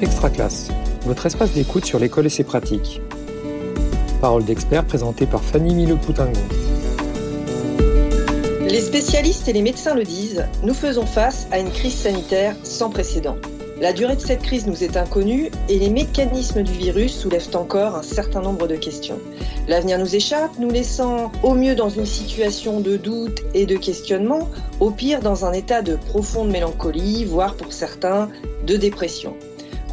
Extra Classe, votre espace d'écoute sur l'école et ses pratiques. Parole d'expert présentée par Fanny Mille-Poutingon. Les spécialistes et les médecins le disent, nous faisons face à une crise sanitaire sans précédent. La durée de cette crise nous est inconnue et les mécanismes du virus soulèvent encore un certain nombre de questions. L'avenir nous échappe, nous laissant au mieux dans une situation de doute et de questionnement, au pire dans un état de profonde mélancolie, voire pour certains de dépression.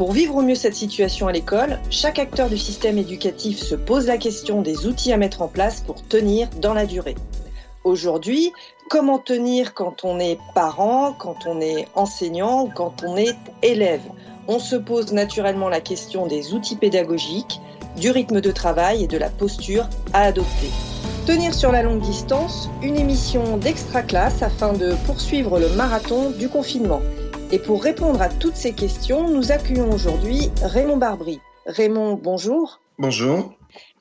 Pour vivre au mieux cette situation à l'école, chaque acteur du système éducatif se pose la question des outils à mettre en place pour tenir dans la durée. Aujourd'hui, comment tenir quand on est parent, quand on est enseignant, quand on est élève? On se pose naturellement la question des outils pédagogiques, du rythme de travail et de la posture à adopter. Tenir sur la longue distance, une émission d'extra classe afin de poursuivre le marathon du confinement. Et pour répondre à toutes ces questions, nous accueillons aujourd'hui Raymond Barbry. Raymond, bonjour. Bonjour.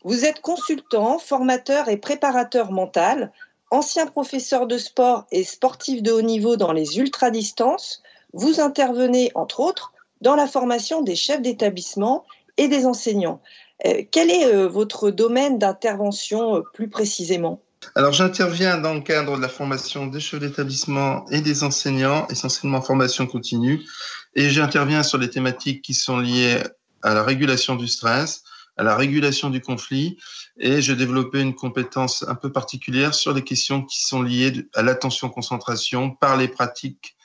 Vous êtes consultant, formateur et préparateur mental ancien professeur de sport et sportif de haut niveau dans les ultra-distances, vous intervenez, entre autres, dans la formation des chefs d'établissement et des enseignants. Euh, quel est euh, votre domaine d'intervention euh, plus précisément? Alors j'interviens dans le cadre de la formation des chefs d'établissement et des enseignants, essentiellement en formation continue, et j'interviens sur les thématiques qui sont liées à la régulation du stress, à la régulation du conflit et je développais une compétence un peu particulière sur les questions qui sont liées à l'attention-concentration par les pratiques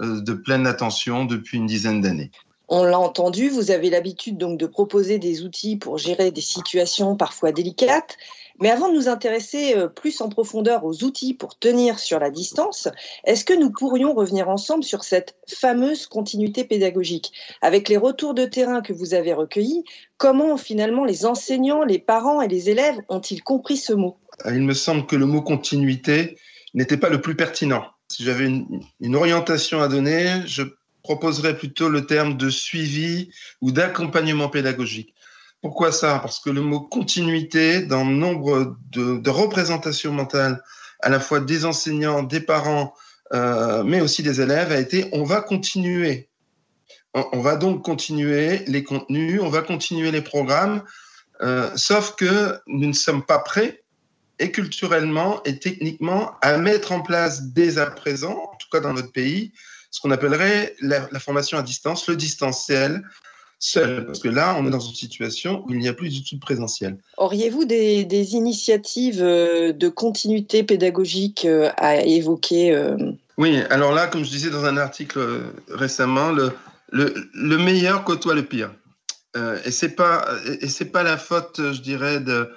euh, de pleine attention depuis une dizaine d'années. On l'a entendu, vous avez l'habitude donc de proposer des outils pour gérer des situations parfois délicates. Mais avant de nous intéresser euh, plus en profondeur aux outils pour tenir sur la distance, est-ce que nous pourrions revenir ensemble sur cette fameuse continuité pédagogique Avec les retours de terrain que vous avez recueillis, comment finalement les enseignants, les parents et les élèves ont-ils compris ce mot? Il me semble que le mot continuité n'était pas le plus pertinent. Si j'avais une orientation à donner, je proposerais plutôt le terme de suivi ou d'accompagnement pédagogique. Pourquoi ça? Parce que le mot continuité, dans nombre de, représentations mentales, à la fois des enseignants, des parents, euh, mais aussi des élèves, a été on va continuer. On, va donc continuer les contenus, on va continuer les programmes, euh, sauf que nous ne sommes pas prêts et culturellement et techniquement à mettre en place dès à présent, en tout cas dans notre pays, ce qu'on appellerait la, la, formation à distance, le distanciel, seul, parce que là, on est dans une situation où il n'y a plus du tout de présentiel. Auriez-vous des, initiatives euh, de continuité pédagogique euh, à évoquer euh? Oui, alors là, comme je disais dans un article récemment, le, le, meilleur côtoie le pire. et c'est pas et c'est pas la faute, je dirais, de,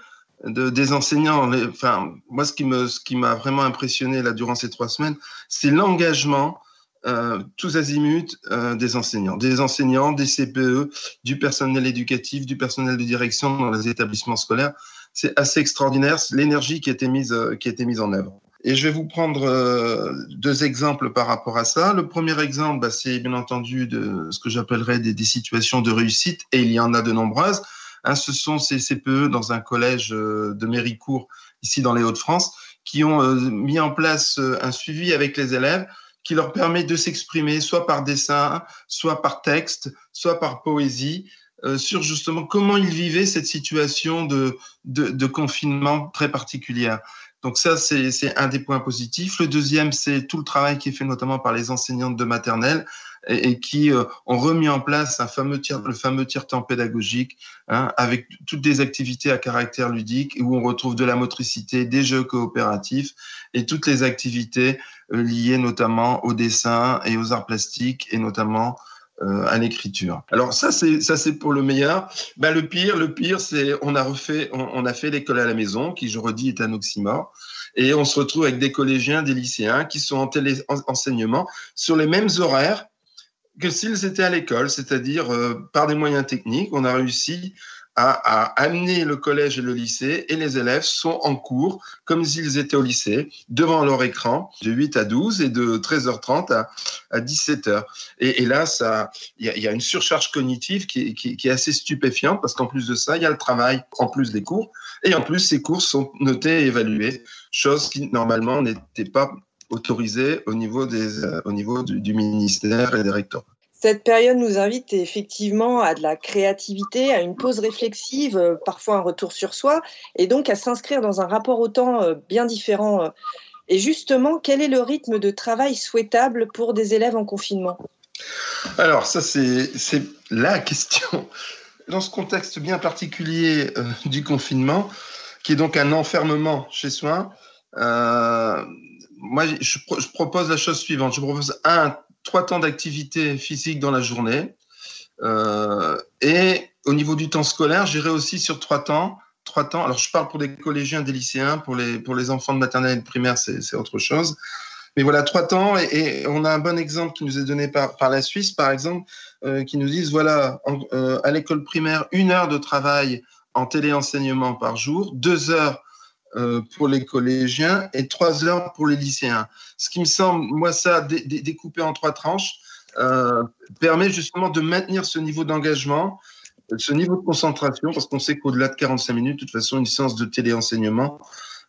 de des enseignants. enfin, moi, ce qui me ce qui m'a vraiment impressionné là durant ces trois semaines, c'est l'engagement euh, tous azimuts euh, des enseignants, des enseignants, des CPE, du personnel éducatif, du personnel de direction dans les établissements scolaires. C'est assez extraordinaire l'énergie qui a été mise euh, qui mise en œuvre. Et je vais vous prendre deux exemples par rapport à ça. Le premier exemple, bah, c'est bien entendu de ce que j'appellerais des, situations de réussite, et il y en a de nombreuses. Hein, ce sont ces CPE dans un collège de Méricourt, ici dans les Hauts-de-France, qui ont mis en place un suivi avec les élèves qui leur permet de s'exprimer soit par dessin, soit par texte, soit par poésie, euh, sur justement comment ils vivaient cette situation de, de, de confinement très particulière. Donc ça, c'est un des points positifs. Le deuxième, c'est tout le travail qui est fait notamment par les enseignantes de maternelle et, qui euh, ont remis en place un fameux tiers, le fameux tiers-temps pédagogique hein, avec toutes des activités à caractère ludique où on retrouve de la motricité, des jeux coopératifs et toutes les activités euh, liées notamment au dessin et aux arts plastiques et notamment euh, à l'écriture. Alors ça c'est ça c'est pour le meilleur. Ben, le pire, le pire c'est on a refait on, on a fait l'école à la maison qui je redis est un oxymore et on se retrouve avec des collégiens, des lycéens qui sont en téléenseignement sur les mêmes horaires que s'ils étaient à l'école, c'est-à-dire euh, par des moyens techniques, on a réussi à, à, amener le collège et le lycée et les élèves sont en cours comme s'ils étaient au lycée, devant leur écran, de 8 à 12 et de 13h30 à, à 17h. Et, et là, il y, y a, une surcharge cognitive qui, qui, qui est assez stupéfiante parce qu'en plus de ça, il y a le travail en plus des cours et en plus, ces cours sont notés et évalués, chose qui normalement n'était pas autorisé au niveau, des, euh, au niveau du, ministère et des recteurs. Cette période nous invite effectivement à de la créativité, à une pause réflexive, euh, parfois un retour sur soi, et donc à s'inscrire dans un rapport au temps euh, bien différent. Et justement, quel est le rythme de travail souhaitable pour des élèves en confinement? Alors, ça, c'est la question. Dans ce contexte bien particulier du confinement, qui est donc un enfermement chez soi, moi, je, propose la chose suivante. Je propose un trois temps d'activité physique dans la journée. Euh, et au niveau du temps scolaire, j'irai aussi sur trois temps. Trois temps. Alors, je parle pour des collégiens, des lycéens, pour les, pour les enfants de maternelle et de primaire, c'est autre chose. Mais voilà, trois temps. Et, on a un bon exemple qui nous est donné par, par la Suisse, par exemple, euh, qui nous disent voilà, euh, à l'école primaire, une heure de travail en téléenseignement par jour, deux heures pour les collégiens et trois heures pour les lycéens. Ce qui me semble, moi, ça, découpé en trois tranches, euh, permet justement de maintenir ce niveau d'engagement, ce niveau de concentration, parce qu'on sait qu'au-delà de 45 minutes, de toute façon, une séance de téléenseignement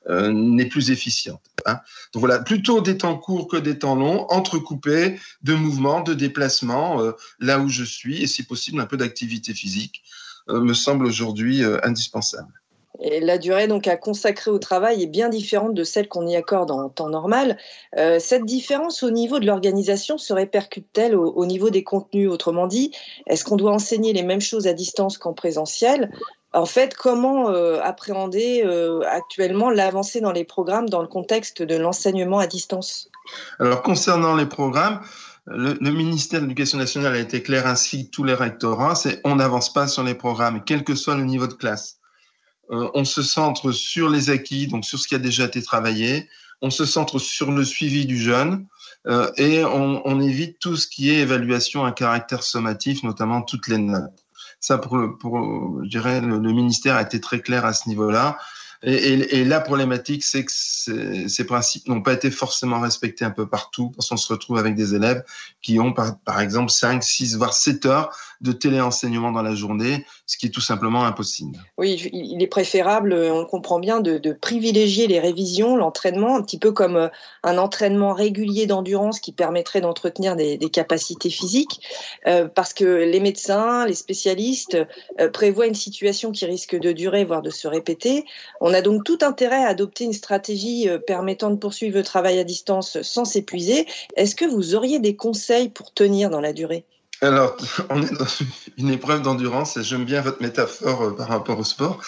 euh, n'est plus efficiente. Hein. Donc voilà, plutôt des temps courts que des temps longs, entrecoupés de mouvements, de déplacements, là où je suis, et si possible un peu d'activité physique, me semble aujourd'hui indispensable. La durée donc à consacrer au travail est bien différente de celle qu'on y accorde en temps normal. Euh, cette différence au niveau de l'organisation se répercute-t-elle au, niveau des contenus? Autrement dit, est-ce qu'on doit enseigner les mêmes choses à distance qu'en présentiel? En fait, comment euh, appréhender euh, actuellement l'avancée dans les programmes dans le contexte de l'enseignement à distance? Alors concernant les programmes, le, le, ministère de l'Éducation nationale a été clair ainsi que tous les rectorats, c'est on n'avance pas sur les programmes, quel que soit le niveau de classe. Euh, on se centre sur les acquis, donc sur ce qui a déjà été travaillé, on se centre sur le suivi du jeune euh, et on, évite tout ce qui est évaluation à caractère sommatif, notamment toutes les notes. Ça, pour, pour je dirais, le, le ministère a été très clair à ce niveau-là. Et, la problématique, c'est que ces, principes n'ont pas été forcément respectés un peu partout, parce qu'on se retrouve avec des élèves qui ont, par, exemple, 5, 6, voire 7 heures de téléenseignement dans la journée, ce qui est tout simplement impossible. Oui, il est préférable, on le comprend bien, de, privilégier les révisions, l'entraînement, un petit peu comme euh, un entraînement régulier d'endurance qui permettrait d'entretenir des, capacités physiques, euh, parce que les médecins, les spécialistes euh, prévoient une situation qui risque de durer, voire de se répéter. On a donc tout intérêt à adopter une stratégie euh, permettant de poursuivre le travail à distance sans s'épuiser. Est-ce que vous auriez des conseils pour tenir dans la durée? Alors, on est dans une épreuve d'endurance et j'aime bien votre métaphore euh, par rapport au sport.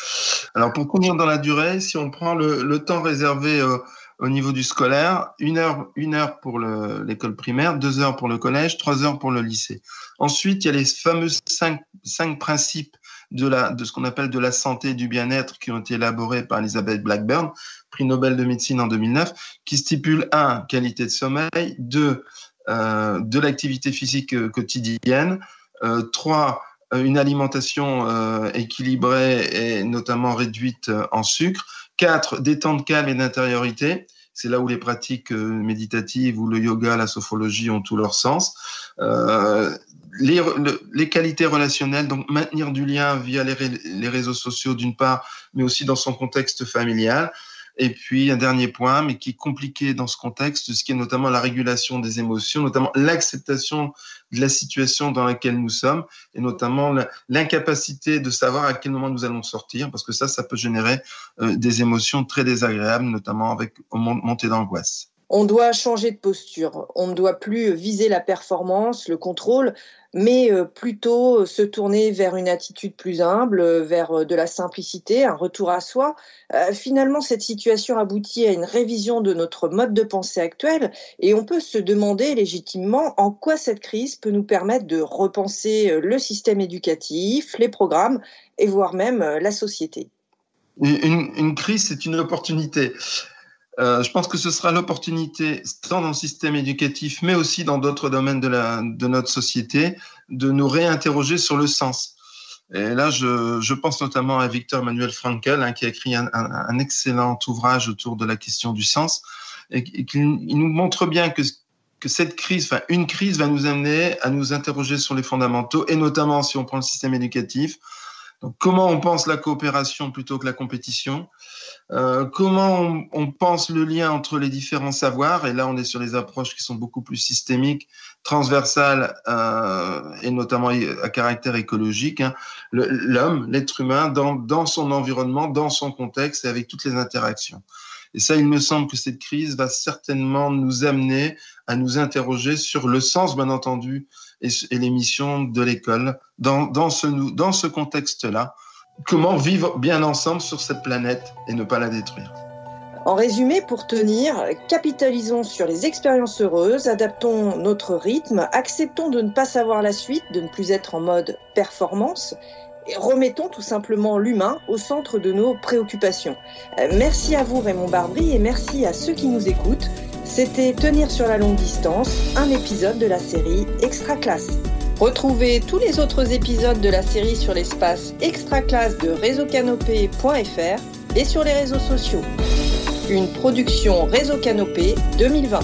Alors, pour tenir dans la durée, si on prend le, temps réservé euh, au niveau du scolaire, une heure, une heure pour l'école primaire, deux heures pour le collège, trois heures pour le lycée. Ensuite, il y a les fameux cinq, cinq principes de, la, de ce qu'on appelle de la santé et du bien-être qui ont été élaborés par Elizabeth Blackburn, prix Nobel de médecine en 2009, qui stipule un, qualité de sommeil, deux, euh, de l'activité physique euh, quotidienne, euh, trois, une alimentation euh, équilibrée et notamment réduite en sucre, quatre, des temps de calme et d'intériorité, c'est là où les pratiques méditatives ou le yoga, la sophologie ont tout leur sens. Euh, les, qualités relationnelles, donc maintenir du lien via les réseaux sociaux d'une part, mais aussi dans son contexte familial. Et puis un dernier point, mais qui est compliqué dans ce contexte, ce qui est notamment la régulation des émotions, notamment l'acceptation de la situation dans laquelle nous sommes, et notamment l'incapacité de savoir à quel moment nous allons sortir, parce que ça, ça peut générer euh, des émotions très désagréables, notamment avec montée d'angoisse on doit changer de posture. On ne doit plus viser la performance, le contrôle, mais euh, plutôt se tourner vers une attitude plus humble, vers euh, de la simplicité, un retour à soi. Euh, finalement, cette situation aboutit à une révision de notre mode de pensée actuel et on peut se demander légitimement en quoi cette crise peut nous permettre de repenser le système éducatif, les programmes et voire même la société. une crise, c'est une opportunité. Euh, je pense que ce sera l'opportunité, tant dans le système éducatif, mais aussi dans d'autres domaines de, notre société, de nous réinterroger sur le sens. Et là, je, pense notamment à Victor Emmanuel Frankel, hein, qui a écrit un, excellent ouvrage autour de la question du sens, et, qui nous montre bien que, que cette crise, enfin une crise, va nous amener à nous interroger sur les fondamentaux, et notamment si on prend le système éducatif, Comment on pense la coopération plutôt que la compétition? Euh, Comment on, pense le lien entre les différents savoirs? Et là, on est sur les approches qui sont beaucoup plus systémiques, transversales euh, et notamment à caractère écologique. Hein. L'homme, l'être humain, dans son environnement, dans son contexte et avec toutes les interactions. Et ça, il me semble que cette crise va certainement nous amener à nous interroger sur le sens, bien entendu, et, les missions de l'école dans, dans ce, dans ce contexte-là. Comment vivre bien ensemble sur cette planète et ne pas la détruire? En résumé, pour tenir, capitalisons sur les expériences heureuses, adaptons notre rythme, acceptons de ne pas savoir la suite, de ne plus être en mode performance remettons tout simplement l'humain au centre de nos préoccupations. Euh, merci à vous Raymond Barbry et merci à ceux qui nous écoutent. C'était Tenir sur la longue distance, un épisode de la série Extra Classe. Retrouvez tous les autres épisodes de la série sur l'espace Extra Classe de réseaucanopé.fr et sur les réseaux sociaux. Une production Réseau Canopé 2020.